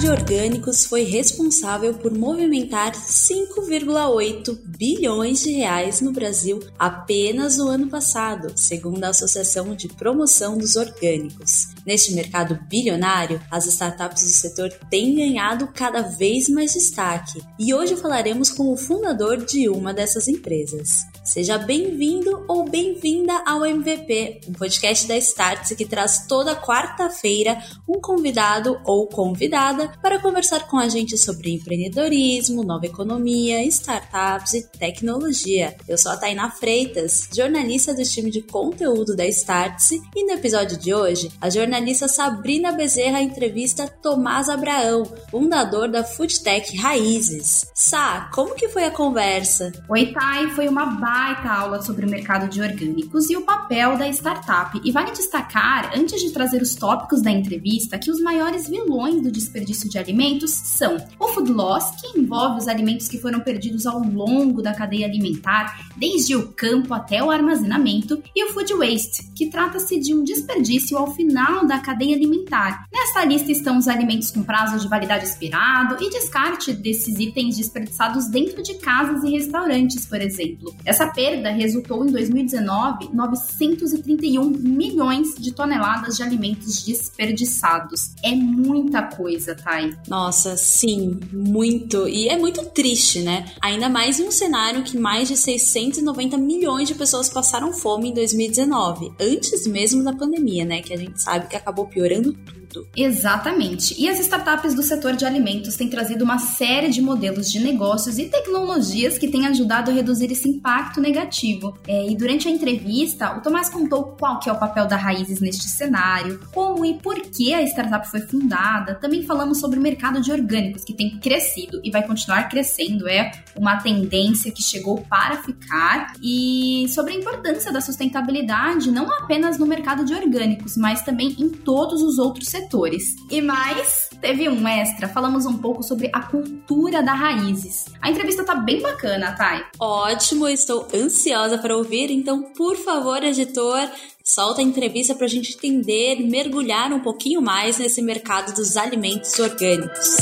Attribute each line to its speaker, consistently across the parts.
Speaker 1: de orgânicos foi responsável por movimentar 5,8 bilhões de reais no Brasil apenas no ano passado, segundo a Associação de Promoção dos Orgânicos. Neste mercado bilionário, as startups do setor têm ganhado cada vez mais destaque e hoje falaremos com o fundador de uma dessas empresas. Seja bem-vindo ou bem-vinda ao MVP, um podcast da Startse que traz toda quarta-feira um convidado ou convidada para conversar com a gente sobre empreendedorismo, nova economia, startups e tecnologia. Eu sou a Tainá Freitas, jornalista do time de conteúdo da Startse, e no episódio de hoje, a jornalista Sabrina Bezerra entrevista Tomás Abraão, fundador da Foodtech Raízes. Sá, como que foi a conversa?
Speaker 2: Oi, Thay, foi uma baita aula sobre o mercado de orgânicos e o papel da startup. E vale destacar, antes de trazer os tópicos da entrevista, que os maiores vilões do desperdício de alimentos são o food loss, que envolve os alimentos que foram perdidos ao longo da cadeia alimentar, desde o campo até o armazenamento, e o food waste, que trata-se de um desperdício ao final da cadeia alimentar. Nessa lista estão os alimentos com prazo de validade expirado e descarte desses itens desperdiçados dentro de casas e restaurantes, por exemplo. Essa essa perda resultou em 2019 931 milhões de toneladas de alimentos desperdiçados. É muita coisa, Thay.
Speaker 1: Nossa, sim, muito. E é muito triste, né? Ainda mais em um cenário que mais de 690 milhões de pessoas passaram fome em 2019, antes mesmo da pandemia, né? Que a gente sabe que acabou piorando tudo.
Speaker 2: Exatamente. E as startups do setor de alimentos têm trazido uma série de modelos de negócios e tecnologias que têm ajudado a reduzir esse impacto negativo. É, e durante a entrevista, o Tomás contou qual que é o papel da Raízes neste cenário, como e por que a startup foi fundada. Também falamos sobre o mercado de orgânicos, que tem crescido e vai continuar crescendo, é uma tendência que chegou para ficar, e sobre a importância da sustentabilidade não apenas no mercado de orgânicos, mas também em todos os outros setores. E mais, teve um extra, falamos um pouco sobre a cultura da raízes. A entrevista tá bem bacana, Thay.
Speaker 1: Ótimo, estou ansiosa para ouvir, então, por favor, editor, solta a entrevista para a gente entender, mergulhar um pouquinho mais nesse mercado dos alimentos orgânicos.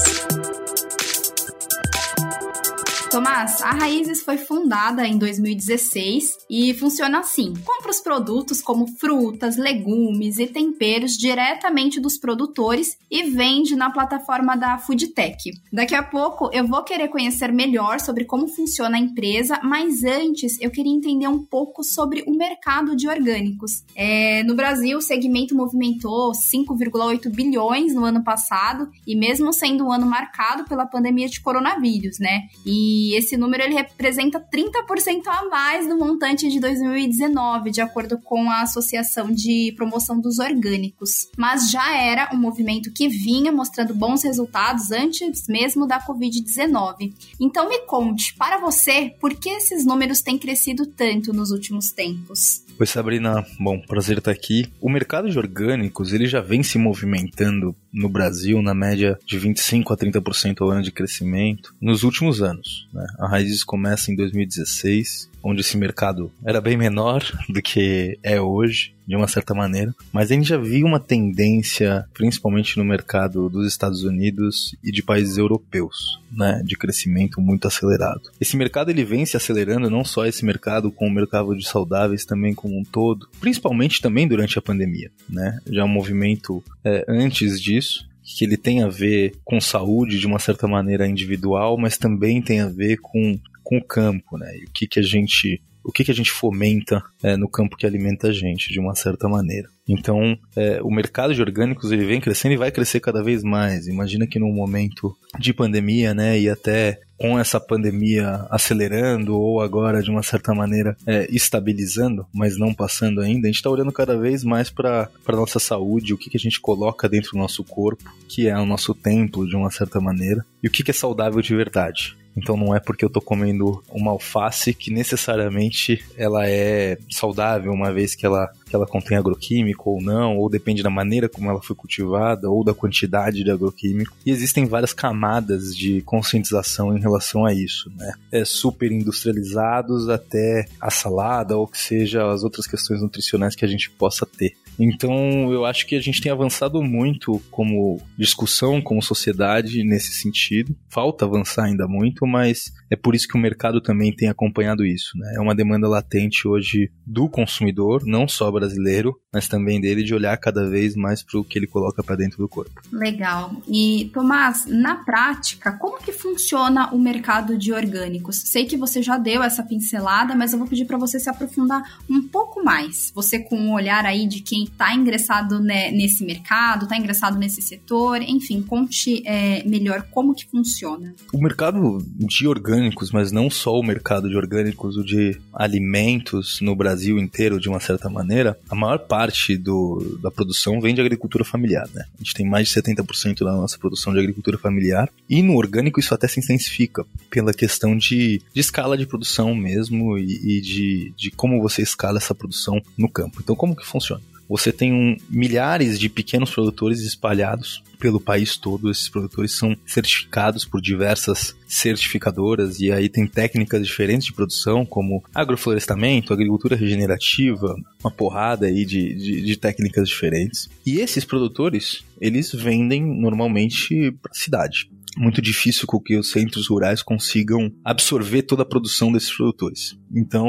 Speaker 2: Tomás, a Raízes foi fundada em 2016 e funciona assim: compra os produtos como frutas, legumes e temperos diretamente dos produtores e vende na plataforma da Foodtech. Daqui a pouco eu vou querer conhecer melhor sobre como funciona a empresa, mas antes eu queria entender um pouco sobre o mercado de orgânicos. É, no Brasil, o segmento movimentou 5,8 bilhões no ano passado e mesmo sendo um ano marcado pela pandemia de coronavírus, né? E e esse número ele representa 30% a mais do montante de 2019, de acordo com a Associação de Promoção dos Orgânicos. Mas já era um movimento que vinha mostrando bons resultados antes mesmo da Covid-19. Então me conte, para você, por que esses números têm crescido tanto nos últimos tempos?
Speaker 3: Oi Sabrina, bom, prazer estar aqui. O mercado de orgânicos ele já vem se movimentando no Brasil na média de 25 a 30% ao ano de crescimento nos últimos anos. Né? A Raízes começa em 2016, onde esse mercado era bem menor do que é hoje de uma certa maneira, mas a gente já viu uma tendência, principalmente no mercado dos Estados Unidos e de países europeus, né, de crescimento muito acelerado. Esse mercado ele vem se acelerando, não só esse mercado, com o mercado de saudáveis também como um todo, principalmente também durante a pandemia, né, já um movimento é, antes disso, que ele tem a ver com saúde de uma certa maneira individual, mas também tem a ver com, com o campo, né? E o que, que a gente o que, que a gente fomenta é, no campo que alimenta a gente, de uma certa maneira. Então, é, o mercado de orgânicos ele vem crescendo e vai crescer cada vez mais. Imagina que num momento de pandemia, né, e até com essa pandemia acelerando ou agora de uma certa maneira é, estabilizando, mas não passando ainda, a gente está olhando cada vez mais para a nossa saúde, o que, que a gente coloca dentro do nosso corpo, que é o nosso templo de uma certa maneira, e o que, que é saudável de verdade. Então não é porque eu tô comendo uma alface que necessariamente ela é saudável, uma vez que ela que ela contém agroquímico ou não, ou depende da maneira como ela foi cultivada, ou da quantidade de agroquímico. E existem várias camadas de conscientização em relação a isso, né? É super industrializados até a salada, ou que seja as outras questões nutricionais que a gente possa ter. Então, eu acho que a gente tem avançado muito como discussão, como sociedade nesse sentido. Falta avançar ainda muito, mas é por isso que o mercado também tem acompanhado isso. Né? É uma demanda latente hoje do consumidor, não só brasileiro, mas também dele de olhar cada vez mais para o que ele coloca para dentro do corpo.
Speaker 2: Legal. E Tomás, na prática, como que funciona o mercado de orgânicos? Sei que você já deu essa pincelada, mas eu vou pedir para você se aprofundar um pouco mais. Você com um olhar aí de quem está ingressado né, nesse mercado, está ingressado nesse setor, enfim, conte é, melhor como que funciona.
Speaker 3: O mercado de orgânicos, mas não só o mercado de orgânicos, o de alimentos no Brasil inteiro, de uma certa maneira, a maior parte do, da produção vem de agricultura familiar, né? A gente tem mais de 70% da nossa produção de agricultura familiar, e no orgânico isso até se intensifica, pela questão de, de escala de produção mesmo e, e de, de como você escala essa produção no campo. Então, como que funciona? Você tem um, milhares de pequenos produtores espalhados pelo país todo. Esses produtores são certificados por diversas certificadoras e aí tem técnicas diferentes de produção, como agroflorestamento, agricultura regenerativa, uma porrada aí de, de, de técnicas diferentes. E esses produtores, eles vendem normalmente para a cidade muito difícil com que os centros rurais consigam absorver toda a produção desses produtores. Então,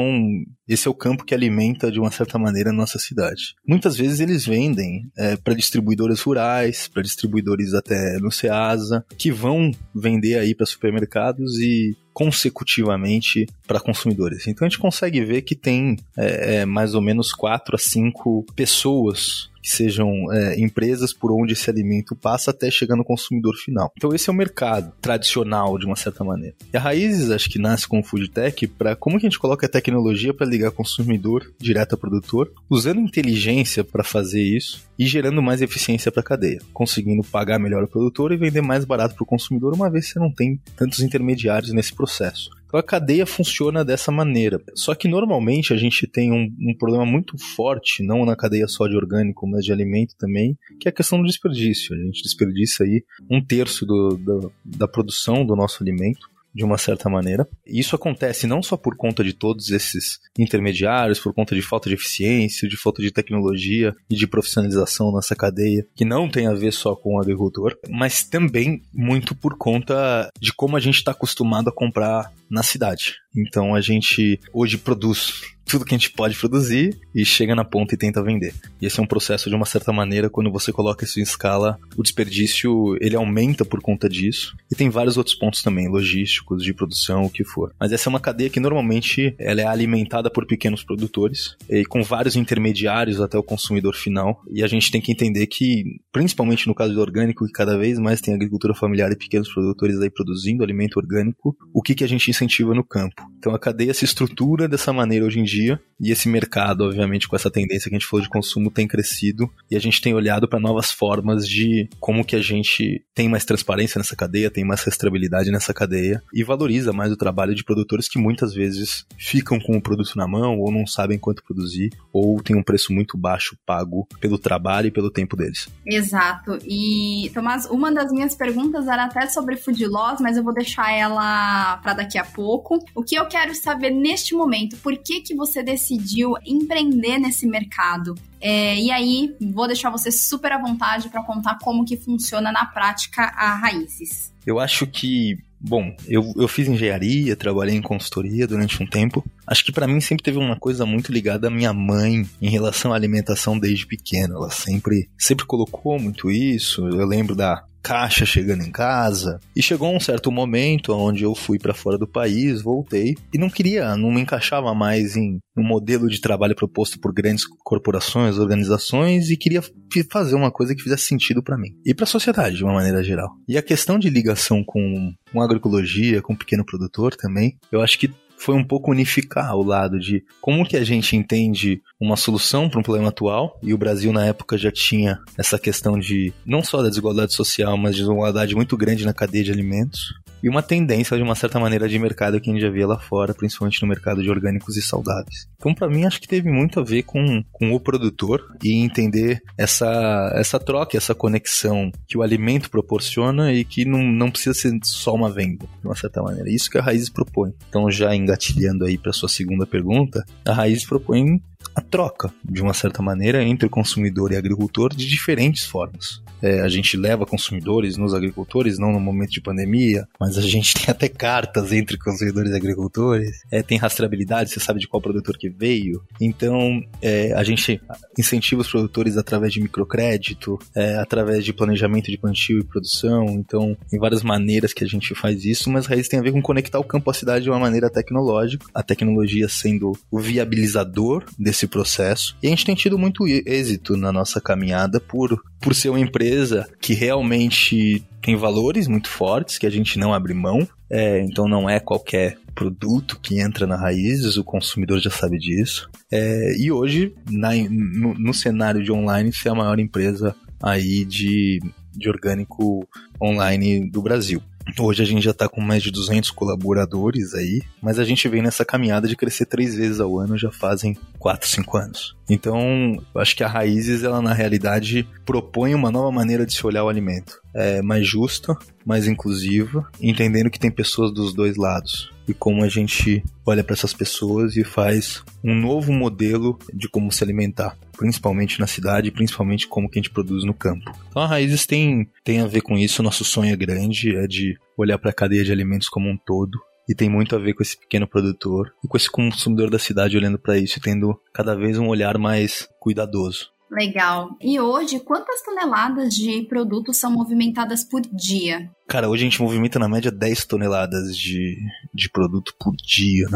Speaker 3: esse é o campo que alimenta, de uma certa maneira, a nossa cidade. Muitas vezes eles vendem é, para distribuidores rurais, para distribuidores até no Ceasa, que vão vender aí para supermercados e consecutivamente para consumidores. Então a gente consegue ver que tem é, é, mais ou menos quatro a cinco pessoas que sejam é, empresas por onde esse alimento passa até chegar no consumidor final. Então esse é o mercado tradicional de uma certa maneira. E a Raízes acho que nasce com o Food Tech para como que a gente coloca a tecnologia para ligar consumidor direto ao produtor, usando inteligência para fazer isso e gerando mais eficiência para a cadeia, conseguindo pagar melhor o produtor e vender mais barato para o consumidor, uma vez que você não tem tantos intermediários nesse processo. Então a cadeia funciona dessa maneira. Só que normalmente a gente tem um, um, problema muito forte, não na cadeia só de orgânico, mas de alimento também, que é a questão do desperdício. A gente desperdiça aí um terço do, do, da produção do nosso alimento de uma certa maneira. Isso acontece não só por conta de todos esses intermediários, por conta de falta de eficiência, de falta de tecnologia e de profissionalização nessa cadeia, que não tem a ver só com o agricultor, mas também muito por conta de como a gente está acostumado a comprar na cidade. Então a gente hoje produz tudo que a gente pode produzir e chega na ponta e tenta vender. E esse é um processo de uma certa maneira, quando você coloca isso em escala, o desperdício ele aumenta por conta disso. E tem vários outros pontos também, logísticos, de produção, o que for. Mas essa é uma cadeia que normalmente ela é alimentada por pequenos produtores e com vários intermediários até o consumidor final. E a gente tem que entender que, principalmente no caso do orgânico, que cada vez mais tem agricultura familiar e pequenos produtores aí produzindo alimento orgânico, o que, que a gente incentiva no campo? Então a cadeia se estrutura dessa maneira hoje em dia, e esse mercado, obviamente, com essa tendência que a gente falou de consumo, tem crescido, e a gente tem olhado para novas formas de como que a gente tem mais transparência nessa cadeia, tem mais rastreabilidade nessa cadeia, e valoriza mais o trabalho de produtores que muitas vezes ficam com o produto na mão, ou não sabem quanto produzir, ou tem um preço muito baixo pago pelo trabalho e pelo tempo deles.
Speaker 2: Exato. E, Tomás, uma das minhas perguntas era até sobre food loss, mas eu vou deixar ela para daqui a pouco. O que eu quero saber neste momento, por que que você decidiu empreender nesse mercado? É, e aí, vou deixar você super à vontade para contar como que funciona na prática a Raízes.
Speaker 3: Eu acho que Bom, eu, eu fiz engenharia, trabalhei em consultoria durante um tempo. Acho que para mim sempre teve uma coisa muito ligada à minha mãe em relação à alimentação desde pequeno. Ela sempre, sempre colocou muito isso. Eu lembro da caixa chegando em casa. E chegou um certo momento onde eu fui para fora do país, voltei e não queria, não me encaixava mais em um modelo de trabalho proposto por grandes corporações, organizações e queria fazer uma coisa que fizesse sentido para mim e para a sociedade de uma maneira geral. E a questão de ligação com, com agroecologia, com pequeno produtor também, eu acho que foi um pouco unificar o lado de como que a gente entende uma solução para um problema atual, e o Brasil na época já tinha essa questão de não só da desigualdade social, mas de desigualdade muito grande na cadeia de alimentos, e uma tendência de uma certa maneira de mercado que a gente já via lá fora, principalmente no mercado de orgânicos e saudáveis. Então para mim, acho que teve muito a ver com, com o produtor e entender essa, essa troca, essa conexão que o alimento proporciona e que não, não precisa ser só uma venda, de uma certa maneira. Isso que a Raiz propõe. Então, já engatilhando aí para sua segunda pergunta, a Raiz propõe a troca, de uma certa maneira, entre o consumidor e agricultor de diferentes formas. É, a gente leva consumidores nos agricultores, não no momento de pandemia, mas a gente tem até cartas entre consumidores e agricultores. É, tem rastreabilidade, você sabe de qual produtor que veio. Então, é, a gente incentiva os produtores através de microcrédito, é, através de planejamento de plantio e produção. Então, em várias maneiras que a gente faz isso, mas raiz tem a ver com conectar o campo à cidade de uma maneira tecnológica, a tecnologia sendo o viabilizador desse processo. E a gente tem tido muito êxito na nossa caminhada por, por ser uma empresa que realmente tem valores muito fortes que a gente não abre mão. É, então não é qualquer produto que entra na Raízes, o consumidor já sabe disso. É, e hoje, na, no, no cenário de online, ser a maior empresa aí de, de orgânico online do Brasil. Hoje a gente já está com mais de 200 colaboradores aí, mas a gente vem nessa caminhada de crescer três vezes ao ano já fazem 4, 5 anos. Então, eu acho que a Raízes, ela na realidade propõe uma nova maneira de se olhar o alimento. É mais justa, mais inclusiva, entendendo que tem pessoas dos dois lados. E como a gente olha para essas pessoas e faz um novo modelo de como se alimentar, principalmente na cidade, principalmente como que a gente produz no campo. Então a Raízes tem, tem a ver com isso, nosso sonho é grande, é de olhar para a cadeia de alimentos como um todo e tem muito a ver com esse pequeno produtor e com esse consumidor da cidade olhando para isso e tendo cada vez um olhar mais cuidadoso.
Speaker 2: Legal. E hoje, quantas toneladas de produtos são movimentadas por dia?
Speaker 3: Cara, hoje a gente movimenta na média 10 toneladas de, de produto por dia.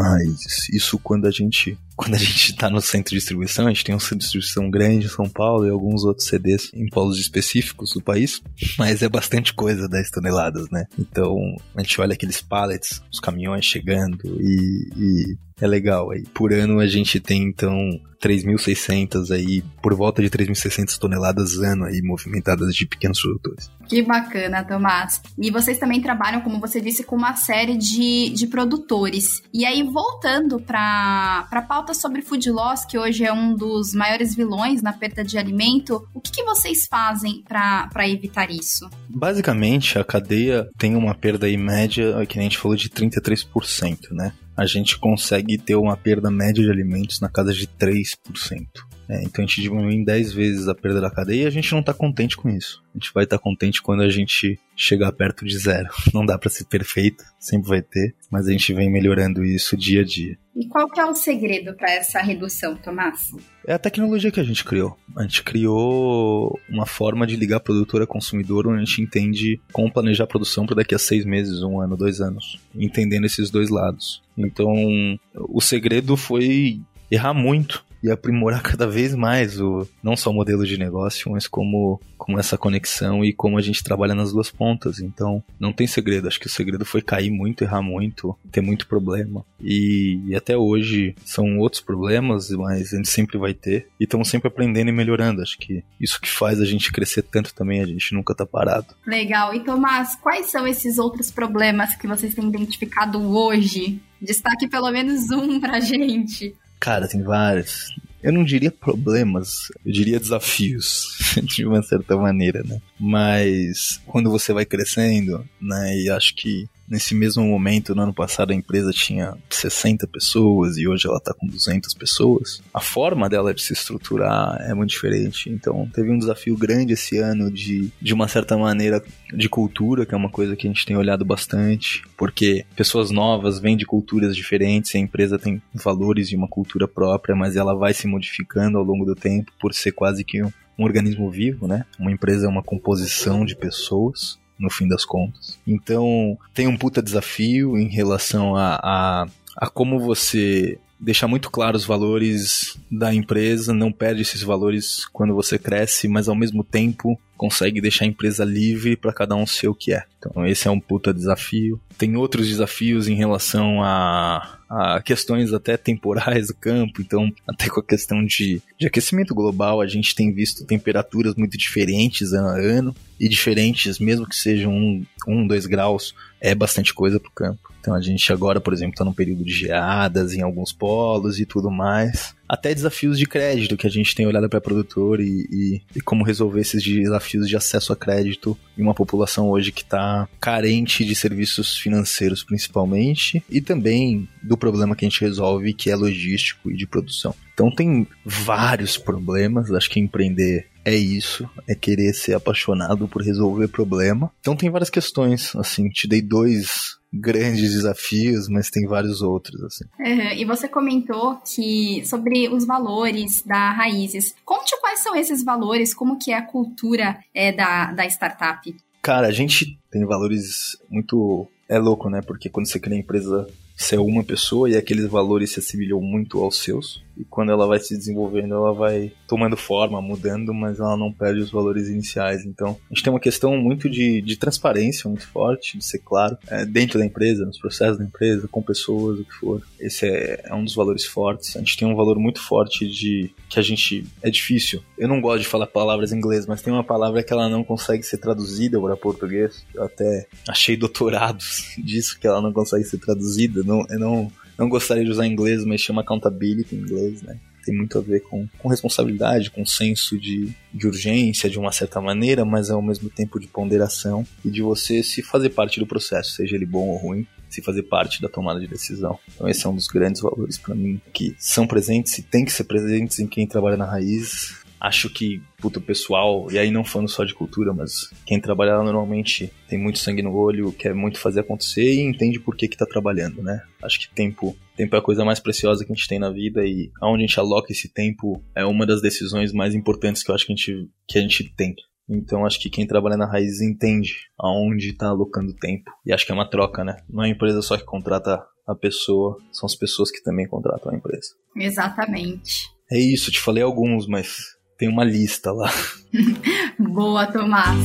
Speaker 3: Isso quando a gente quando a gente tá no centro de distribuição, a gente tem um centro de distribuição grande em São Paulo e alguns outros CDs em polos específicos do país, mas é bastante coisa 10 toneladas, né? Então a gente olha aqueles pallets, os caminhões chegando e, e é legal aí. Por ano a gente tem então 3.600 aí, por volta de 3.600 toneladas ano aí movimentadas de pequenos produtores.
Speaker 2: Que bacana, Tomás. E vocês também trabalham, como você disse, com uma série de, de produtores. E aí, voltando para a pauta sobre food loss, que hoje é um dos maiores vilões na perda de alimento, o que, que vocês fazem para evitar isso?
Speaker 3: Basicamente, a cadeia tem uma perda aí média, que a gente falou, de 33%, né? A gente consegue ter uma perda média de alimentos na casa de 3%. É, então a gente diminui em 10 vezes a perda da cadeia e a gente não está contente com isso. A gente vai estar tá contente quando a gente chegar perto de zero. Não dá para ser perfeito, sempre vai ter, mas a gente vem melhorando isso dia a dia.
Speaker 2: E qual que é o segredo para essa redução, Tomás?
Speaker 3: É a tecnologia que a gente criou. A gente criou uma forma de ligar produtor a consumidor onde a gente entende como planejar a produção para daqui a seis meses, um ano, dois anos. Entendendo esses dois lados. Então, o segredo foi errar muito e aprimorar cada vez mais o não só o modelo de negócio, mas como, como essa conexão e como a gente trabalha nas duas pontas. Então, não tem segredo. Acho que o segredo foi cair muito, errar muito, ter muito problema. E, e até hoje são outros problemas, mas a gente sempre vai ter. E estamos sempre aprendendo e melhorando. Acho que isso que faz a gente crescer tanto também, a gente nunca tá parado.
Speaker 2: Legal. E Tomás, quais são esses outros problemas que vocês têm identificado hoje? Destaque pelo menos um pra gente.
Speaker 3: Cara, tem vários. Eu não diria problemas, eu diria desafios, de uma certa maneira, né? Mas quando você vai crescendo, né, e acho que Nesse mesmo momento, no ano passado, a empresa tinha 60 pessoas e hoje ela está com 200 pessoas. A forma dela de se estruturar é muito diferente. Então, teve um desafio grande esse ano de, de uma certa maneira, de cultura, que é uma coisa que a gente tem olhado bastante, porque pessoas novas vêm de culturas diferentes, a empresa tem valores de uma cultura própria, mas ela vai se modificando ao longo do tempo por ser quase que um, um organismo vivo, né? Uma empresa é uma composição de pessoas no fim das contas. Então, tem um puta desafio em relação a, a, a como você deixar muito claro os valores da empresa, não perde esses valores quando você cresce, mas ao mesmo tempo consegue deixar a empresa livre para cada um ser o que é. Então esse é um puta desafio. Tem outros desafios em relação a a questões até temporais do campo, então até com a questão de, de aquecimento global, a gente tem visto temperaturas muito diferentes ano a ano, e diferentes, mesmo que sejam um, um dois graus, é bastante coisa para o campo. Então a gente agora, por exemplo, está num período de geadas em alguns polos e tudo mais. Até desafios de crédito que a gente tem olhado para produtor e, e, e, como resolver esses desafios de acesso a crédito em uma população hoje que está carente de serviços financeiros, principalmente, e também do problema que a gente resolve, que é logístico e de produção. Então tem vários problemas. Acho que empreender é isso, é querer ser apaixonado por resolver problema. Então tem várias questões, assim, te dei dois grandes desafios, mas tem vários outros, assim.
Speaker 2: Uhum. E você comentou que sobre os valores da Raízes. Conte quais são esses valores, como que é a cultura é, da, da startup.
Speaker 3: Cara, a gente tem valores muito... É louco, né? Porque quando você cria empresa, é uma pessoa e aqueles valores se assimilham muito aos seus e quando ela vai se desenvolvendo, ela vai tomando forma, mudando, mas ela não perde os valores iniciais. Então, a gente tem uma questão muito de, de transparência muito forte, de ser claro, é, dentro da empresa, nos processos da empresa, com pessoas, o que for. Esse é, é um dos valores fortes. A gente tem um valor muito forte de que a gente. É difícil. Eu não gosto de falar palavras em inglês, mas tem uma palavra que ela não consegue ser traduzida para português. Eu até achei doutorados disso, que ela não consegue ser traduzida. Não, eu não não gostaria de usar inglês, mas chama accountability em inglês, né? Tem muito a ver com, com responsabilidade, com senso de, de urgência de uma certa maneira, mas ao mesmo tempo de ponderação e de você se fazer parte do processo, seja ele bom ou ruim, se fazer parte da tomada de decisão. Então esse é um dos grandes valores para mim que são presentes e tem que ser presentes em quem trabalha na raiz acho que, puto, pessoal, e aí não falando só de cultura, mas quem trabalha lá normalmente tem muito sangue no olho, quer muito fazer acontecer e entende por que que tá trabalhando, né? Acho que tempo, tempo é a coisa mais preciosa que a gente tem na vida e aonde a gente aloca esse tempo é uma das decisões mais importantes que eu acho que a gente, que a gente tem. Então acho que quem trabalha na raiz entende aonde está alocando tempo. E acho que é uma troca, né? Não é a empresa só que contrata a pessoa, são as pessoas que também contratam a empresa.
Speaker 2: Exatamente.
Speaker 3: É isso, te falei alguns, mas tem uma lista lá.
Speaker 2: Boa, Tomás.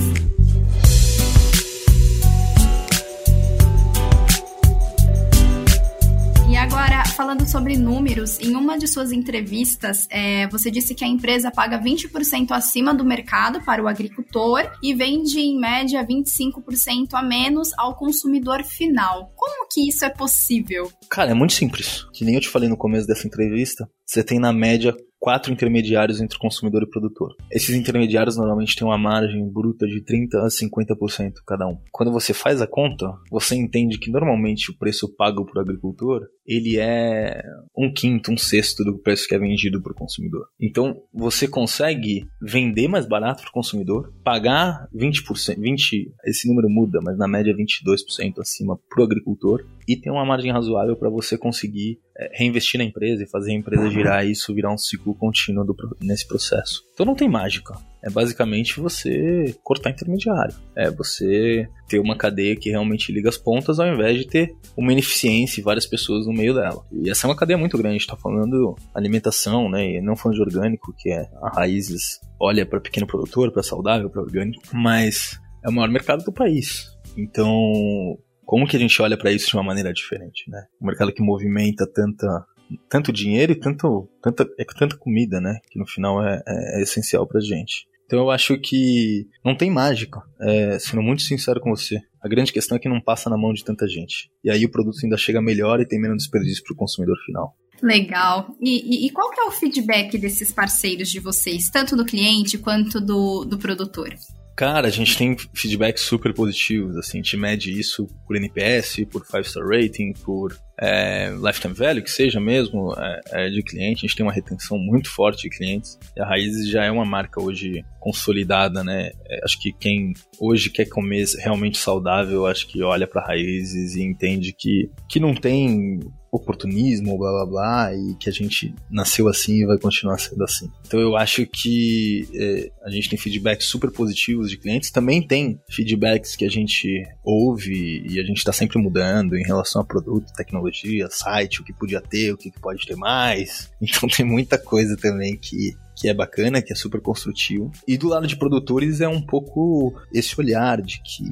Speaker 2: E agora, falando sobre números, em uma de suas entrevistas, é, você disse que a empresa paga 20% acima do mercado para o agricultor e vende em média 25% a menos ao consumidor final. Como que isso é possível?
Speaker 3: Cara, é muito simples. Que nem eu te falei no começo dessa entrevista, você tem na média quatro intermediários entre consumidor e produtor. Esses intermediários normalmente têm uma margem bruta de 30 a 50% cada um. Quando você faz a conta, você entende que normalmente o preço pago o agricultor ele é um quinto, um sexto do preço que é vendido para o consumidor. Então você consegue vender mais barato para o consumidor, pagar 20%, 20, esse número muda, mas na média 22% acima para o agricultor e ter uma margem razoável para você conseguir é, reinvestir na empresa e fazer a empresa girar e isso virar um ciclo contínuo do, nesse processo. Então não tem mágica. É basicamente você cortar intermediário. É você ter uma cadeia que realmente liga as pontas ao invés de ter uma ineficiência e várias pessoas no meio dela. E essa é uma cadeia muito grande. A gente tá falando alimentação, né? E não falando de orgânico, que é a raízes olha para pequeno produtor, para saudável, para orgânico, mas é o maior mercado do país. Então, como que a gente olha para isso de uma maneira diferente, né? Um mercado que movimenta tanta tanto dinheiro e tanto, tanta, é tanta comida, né? Que no final é, é, é essencial pra gente. Então eu acho que não tem mágica, é, sendo muito sincero com você. A grande questão é que não passa na mão de tanta gente. E aí o produto ainda chega melhor e tem menos desperdício para o consumidor final.
Speaker 2: Legal. E, e, e, qual que é o feedback desses parceiros de vocês, tanto do cliente quanto do, do produtor?
Speaker 3: Cara, a gente tem feedbacks super positivos, assim, a gente mede isso por NPS, por 5-star rating, por é, lifetime value, que seja mesmo é, é, de cliente, a gente tem uma retenção muito forte de clientes. E a Raízes já é uma marca hoje consolidada, né? É, acho que quem hoje quer comer realmente saudável, acho que olha para Raízes e entende que, que não tem oportunismo, blá blá blá, e que a gente nasceu assim e vai continuar sendo assim. Então eu acho que é, a gente tem feedbacks super positivos de clientes, também tem feedbacks que a gente ouve e a gente está sempre mudando em relação a produto, tecnologia, site, o que podia ter, o que pode ter mais. Então tem muita coisa também que que é bacana, que é super construtivo. E do lado de produtores é um pouco esse olhar de que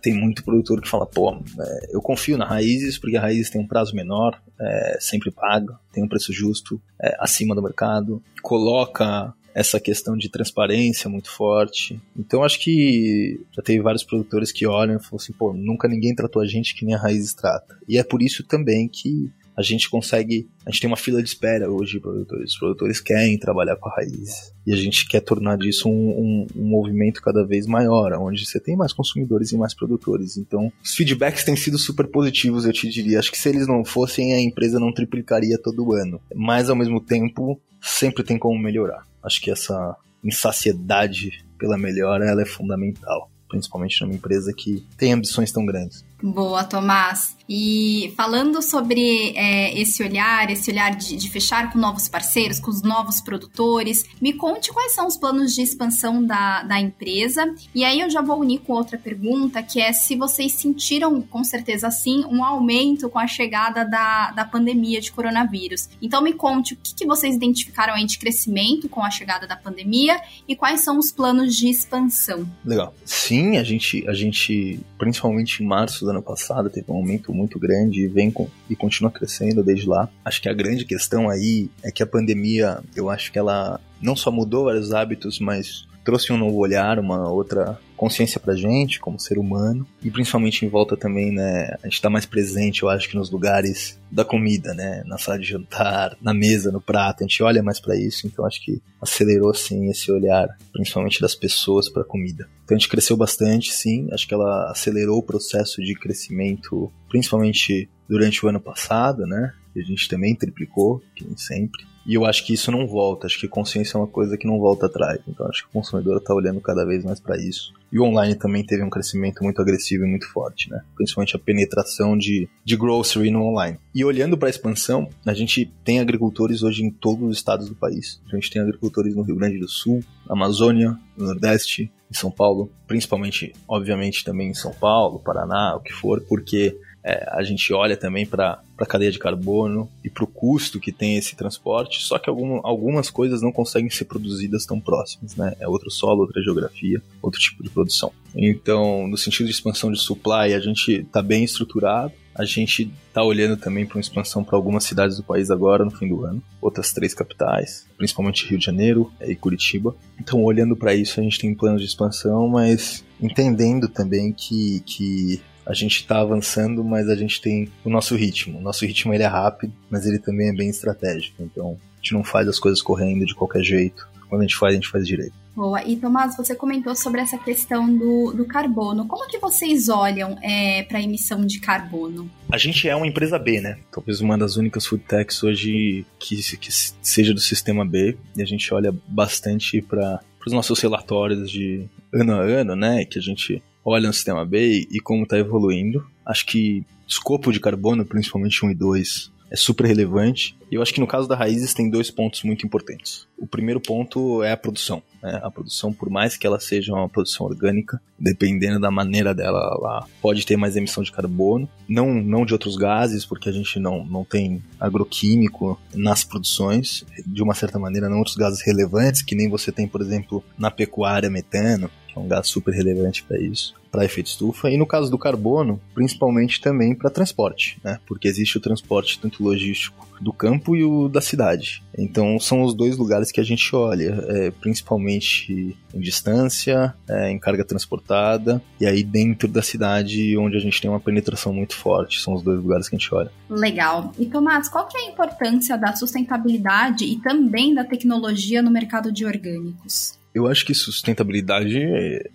Speaker 3: tem muito produtor que fala, pô, é, eu confio na Raízes porque a Raízes tem um prazo menor, é, sempre paga, tem um preço justo, é, acima do mercado, coloca essa questão de transparência muito forte. Então acho que já teve vários produtores que olham e falam assim, pô, nunca ninguém tratou a gente que nem a Raízes trata. E é por isso também que a gente consegue. A gente tem uma fila de espera hoje de produtores. Os produtores querem trabalhar com a raiz. E a gente quer tornar disso um, um, um, movimento cada vez maior, onde você tem mais consumidores e mais produtores. Então, os feedbacks têm sido super positivos, eu te diria. Acho que se eles não fossem, a empresa não triplicaria todo ano. Mas, ao mesmo tempo, sempre tem como melhorar. Acho que essa insaciedade pela melhora ela é fundamental principalmente numa empresa que tem ambições tão grandes.
Speaker 2: Boa, Tomás. E falando sobre é, esse olhar, esse olhar de, de, fechar com novos parceiros, com os novos produtores, me conte quais são os planos de expansão da, da empresa. E aí eu já vou unir com outra pergunta, que é se vocês sentiram, com certeza sim, um aumento com a chegada da, da pandemia de coronavírus. Então me conte o que, que vocês identificaram aí de crescimento com a chegada da pandemia e quais são os planos de expansão.
Speaker 3: Legal. Sim, a gente, a gente principalmente em março do ano passado teve um aumento muito grande e vem com, e continua crescendo desde lá. Acho que a grande questão aí é que a pandemia, eu acho que ela não só mudou vários hábitos, mas trouxe um novo olhar, uma outra consciência pra gente como ser humano e principalmente em volta também, né, a gente tá mais presente, eu acho que nos lugares da comida, né, na sala de jantar, na mesa, no prato, a gente olha mais para isso, então acho que acelerou sim esse olhar, principalmente das pessoas para comida. Então a gente cresceu bastante, sim, acho que ela acelerou o processo de crescimento, principalmente durante o ano passado, né? A gente também triplicou, que nem sempre. E eu acho que isso não volta, acho que consciência é uma coisa que não volta atrás. Então acho que o consumidor está olhando cada vez mais para isso. E o online também teve um crescimento muito agressivo e muito forte, né? Principalmente a penetração de, de grocery no online. E olhando para a expansão, a gente tem agricultores hoje em todos os estados do país. A gente tem agricultores no Rio Grande do Sul, Amazônia, no Nordeste, em São Paulo, principalmente, obviamente, também em São Paulo, Paraná, o que for, porque é, a gente olha também para a cadeia de carbono e para o custo que tem esse transporte, só que algum, algumas coisas não conseguem ser produzidas tão próximas, né? É outro solo, outra geografia, outro tipo de produção. Então, no sentido de expansão de supply, a gente está bem estruturado. A gente está olhando também para uma expansão para algumas cidades do país agora, no fim do ano. Outras três capitais, principalmente Rio de Janeiro e Curitiba. Então, olhando para isso, a gente tem planos de expansão, mas entendendo também que, que a gente está avançando, mas a gente tem o nosso ritmo. O nosso ritmo ele é rápido, mas ele também é bem estratégico. Então, a gente não faz as coisas correndo de qualquer jeito. Quando a gente faz, a gente faz direito.
Speaker 2: Boa. E Tomás, você comentou sobre essa questão do, do carbono. Como que vocês olham é, para a emissão de carbono?
Speaker 3: A gente é uma empresa B, né? Talvez uma das únicas food techs hoje que, que seja do sistema B. E a gente olha bastante para os nossos relatórios de ano a ano, né? Que a gente olha no sistema B e como está evoluindo. Acho que escopo de carbono, principalmente 1 e 2, é super relevante. E eu acho que no caso da Raízes tem dois pontos muito importantes. O primeiro ponto é a produção. Né? A produção, por mais que ela seja uma produção orgânica, dependendo da maneira dela, ela pode ter mais emissão de carbono. Não, não de outros gases, porque a gente não, não tem agroquímico nas produções. De uma certa maneira, não outros gases relevantes, que nem você tem, por exemplo, na pecuária, metano é um gás super relevante para isso, para efeito estufa. E no caso do carbono, principalmente também para transporte, né? Porque existe o transporte tanto logístico do campo e o da cidade. Então são os dois lugares que a gente olha, é, principalmente em distância, é, em carga transportada e aí dentro da cidade onde a gente tem uma penetração muito forte. São os dois lugares que a gente olha.
Speaker 2: Legal. E Tomás, qual que é a importância da sustentabilidade e também da tecnologia no mercado de orgânicos?
Speaker 3: Eu acho que sustentabilidade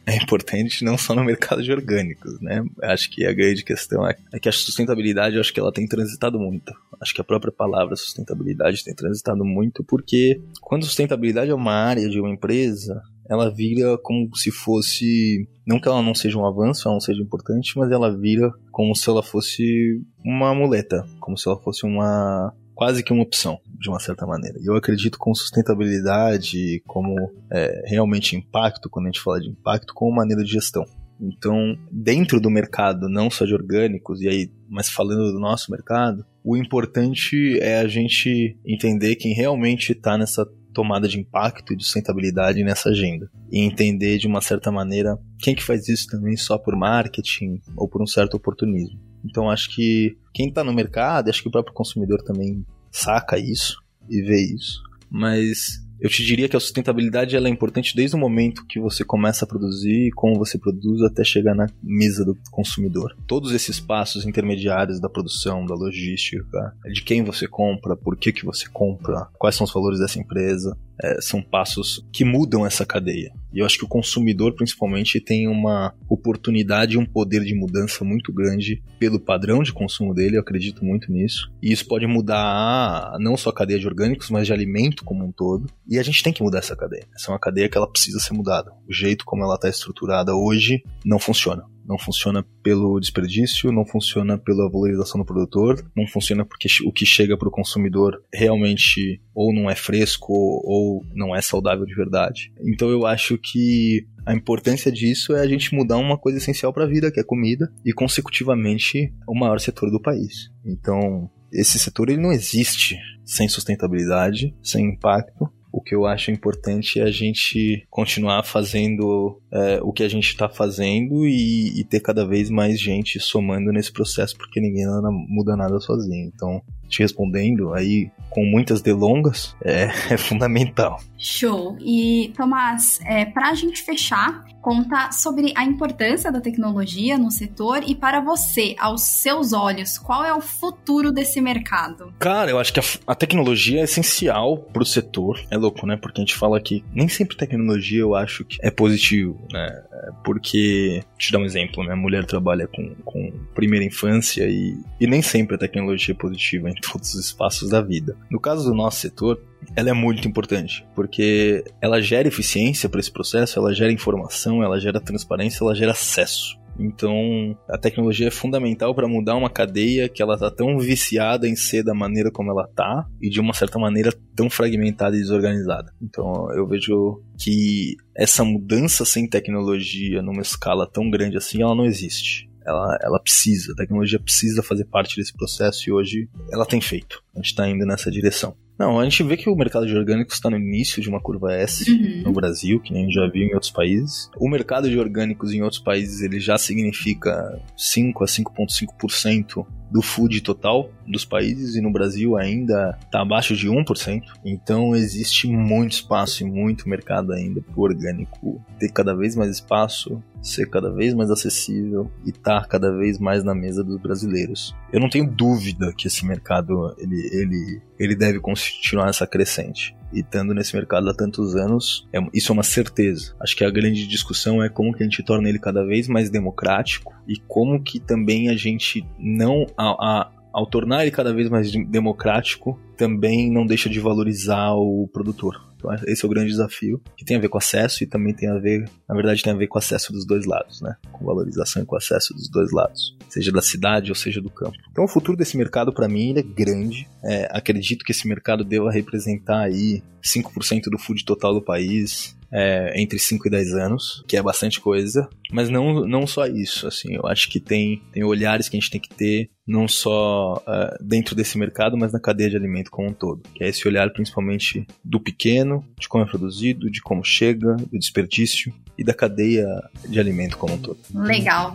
Speaker 3: é, importante não só no mercado de orgânicos, né? Acho que a grande questão é, é que a sustentabilidade, eu acho que ela tem transitado muito. Acho que a própria palavra sustentabilidade tem transitado muito porque quando sustentabilidade é uma área de uma empresa, ela vira como se fosse. Não que ela não seja um avanço, ela não seja importante, mas ela vira como se ela fosse uma muleta, como se ela fosse uma quase que uma opção, de uma certa maneira. E eu acredito com sustentabilidade, como é, realmente impacto, quando a gente fala de impacto, como maneira de gestão. Então, dentro do mercado, não só de orgânicos, e aí, mas falando do nosso mercado, o importante é a gente entender quem realmente está nessa tomada de impacto e de sustentabilidade nessa agenda. E entender de uma certa maneira quem que faz isso também só por marketing ou por um certo oportunismo. Então acho que quem está no mercado, acho que o próprio consumidor também saca isso e vê isso. Mas eu te diria que a sustentabilidade ela é importante desde o momento que você começa a produzir, como você produz, até chegar na mesa do consumidor. Todos esses passos intermediários da produção, da logística, de quem você compra, por que, que você compra, quais são os valores dessa empresa, é, são passos que mudam essa cadeia. E eu acho que o consumidor, principalmente, tem uma oportunidade e um poder de mudança muito grande pelo padrão de consumo dele, eu acredito muito nisso. E isso pode mudar não só a cadeia de orgânicos, mas de alimento como um todo. E a gente tem que mudar essa cadeia. Essa é uma cadeia que ela precisa ser mudada. O jeito como ela está estruturada hoje não funciona. Não funciona pelo desperdício, não funciona pela valorização do produtor, não funciona porque o que chega para o consumidor realmente ou não é fresco ou não é saudável de verdade. Então eu acho que a importância disso é a gente mudar uma coisa essencial para a vida, que é comida, e consecutivamente o maior setor do país. Então, esse setor ele não existe sem sustentabilidade, sem impacto, o que eu acho importante é a gente continuar fazendo é, o que a gente está fazendo e, e, ter cada vez mais gente somando nesse processo, porque ninguém muda nada sozinho. Então, te respondendo aí com muitas delongas, é, é fundamental.
Speaker 2: Show. E, Tomás, é, para a gente fechar, conta sobre a importância da tecnologia no setor e para você, aos seus olhos, qual é o futuro desse mercado?
Speaker 3: Cara, eu acho que a, a tecnologia é essencial para o setor. É louco, né? Porque a gente fala que nem sempre tecnologia eu acho que é positivo, né? Porque, te dar um exemplo, minha mulher trabalha com, com primeira infância e, e nem sempre a tecnologia é positiva todos os espaços da vida. No caso do nosso setor, ela é muito importante, porque ela gera eficiência para esse processo, ela gera informação, ela gera transparência, ela gera acesso. Então, a tecnologia é fundamental para mudar uma cadeia que ela tá tão viciada em ser da maneira como ela tá e de uma certa maneira tão fragmentada e desorganizada. Então, eu vejo que essa mudança sem tecnologia numa escala tão grande assim, ela não existe. Ela, ela precisa, a tecnologia precisa fazer parte desse processo e hoje ela tem feito. A gente está indo nessa direção. Não, a gente vê que o mercado de orgânicos está no início de uma curva S uhum. no Brasil, que nem a gente já viu em outros países. O mercado de orgânicos em outros países ele já significa 5 a 5,5% do food total dos países e no Brasil ainda está abaixo de 1%. Então existe muito espaço e muito mercado ainda para o orgânico ter cada vez mais espaço, ser cada vez mais acessível e estar tá cada vez mais na mesa dos brasileiros. Eu não tenho dúvida que esse mercado ele, ele, ele deve continuar essa crescente e estando nesse mercado há tantos anos, é, isso é uma certeza. Acho que a grande discussão é como que a gente torna ele cada vez mais democrático e como que também a gente não a, a, ao tornar ele cada vez mais democrático, também não deixa de valorizar o produtor. Então, esse é o grande desafio, que tem a ver com acesso e também tem a ver, na verdade, tem a ver com acesso dos dois lados, né? Com valorização e com acesso dos dois lados, seja da cidade ou seja do campo. Então, o futuro desse mercado, para mim, é grande. É, acredito que esse mercado deva representar aí 5% do food total do país, é, entre 5 e 10 anos, que é bastante coisa. Mas não, não só isso, assim, eu acho que tem, tem olhares que a gente tem que ter, não só uh, dentro desse mercado, mas na cadeia de alimento como um todo. Que é esse olhar principalmente do pequeno, de como é produzido, de como chega, do desperdício e da cadeia de alimento como um todo.
Speaker 2: Legal.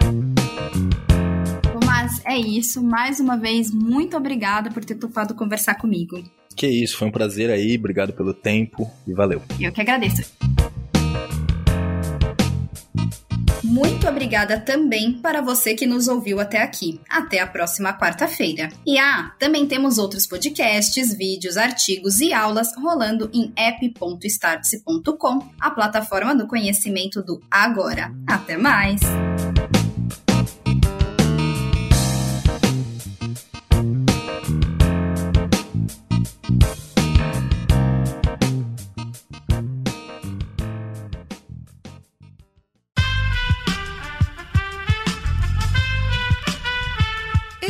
Speaker 2: Mas é isso. Mais uma vez, muito obrigada por ter topado conversar comigo.
Speaker 3: Que isso, foi um prazer aí. Obrigado pelo tempo e valeu.
Speaker 2: Eu que agradeço. Muito obrigada também para você que nos ouviu até aqui. Até a próxima quarta-feira. E ah, também temos outros podcasts, vídeos, artigos e aulas rolando em app.startse.com, a plataforma do conhecimento do agora. Até mais!